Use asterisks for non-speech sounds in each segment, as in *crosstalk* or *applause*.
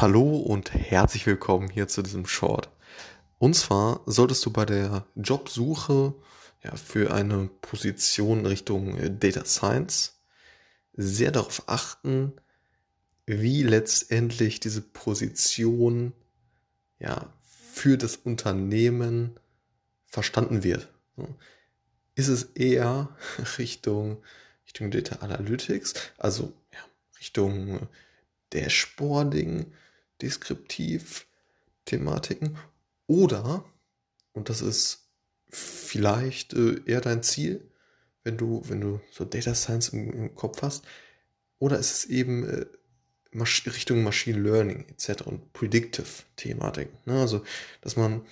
Hallo und herzlich willkommen hier zu diesem Short. Und zwar solltest du bei der Jobsuche ja, für eine Position Richtung äh, Data Science sehr darauf achten, wie letztendlich diese Position ja, für das Unternehmen verstanden wird. Ist es eher *laughs* Richtung, Richtung Data Analytics, also ja, Richtung äh, Dashboarding, deskriptiv Thematiken oder, und das ist vielleicht äh, eher dein Ziel, wenn du, wenn du so Data Science im, im Kopf hast, oder ist es eben äh, Masch Richtung Machine Learning etc. und Predictive Thematiken. Ne? Also, dass man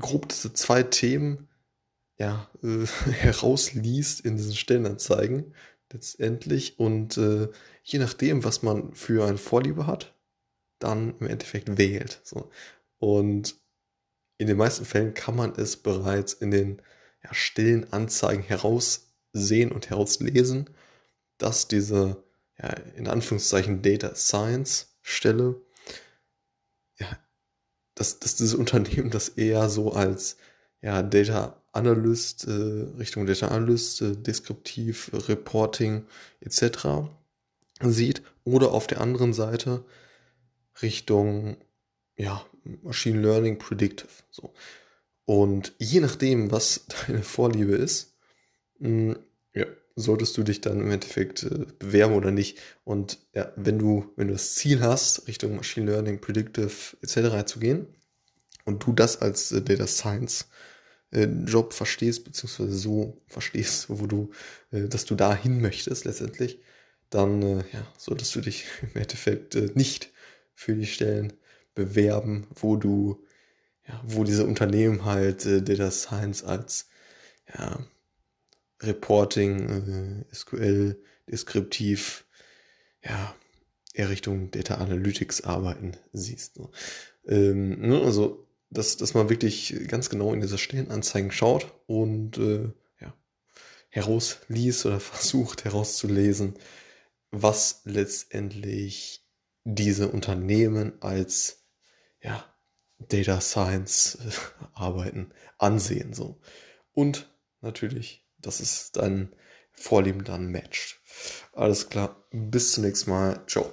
grob diese zwei Themen ja, äh, *laughs* herausliest in diesen Stellenanzeigen letztendlich und äh, je nachdem, was man für eine Vorliebe hat, dann im Endeffekt wählt. So. Und in den meisten Fällen kann man es bereits in den ja, stillen Anzeigen heraussehen und herauslesen, dass diese ja, in Anführungszeichen Data Science Stelle, ja, dass, dass dieses Unternehmen das eher so als ja, Data Analyst, äh, Richtung Data Analyst, äh, Deskriptiv, Reporting etc. sieht oder auf der anderen Seite Richtung ja, Machine Learning Predictive. So. Und je nachdem, was *laughs* deine Vorliebe ist, mh, hm, ja, solltest du dich dann im Endeffekt äh, bewerben oder nicht. Und ja, wenn du, wenn du das Ziel hast, Richtung Machine Learning, Predictive etc. zu gehen und du das als äh, Data Science äh, Job verstehst, beziehungsweise so verstehst, *laughs* wo du, äh, dass du dahin möchtest letztendlich, dann äh, ja, solltest du dich *laughs* im Endeffekt äh, nicht für die Stellen bewerben, wo du, ja, wo diese Unternehmen halt äh, Data Science als ja, Reporting, äh, SQL, deskriptiv, ja, eher Richtung Data Analytics arbeiten siehst. Ne? Ähm, ne, also, dass, dass man wirklich ganz genau in diese Stellenanzeigen schaut und äh, ja, herausliest oder *laughs* versucht herauszulesen, was letztendlich diese Unternehmen als ja, Data Science äh, arbeiten ansehen so und natürlich, dass es dein Vorlieben dann matcht. Alles klar, bis zum nächsten Mal, ciao.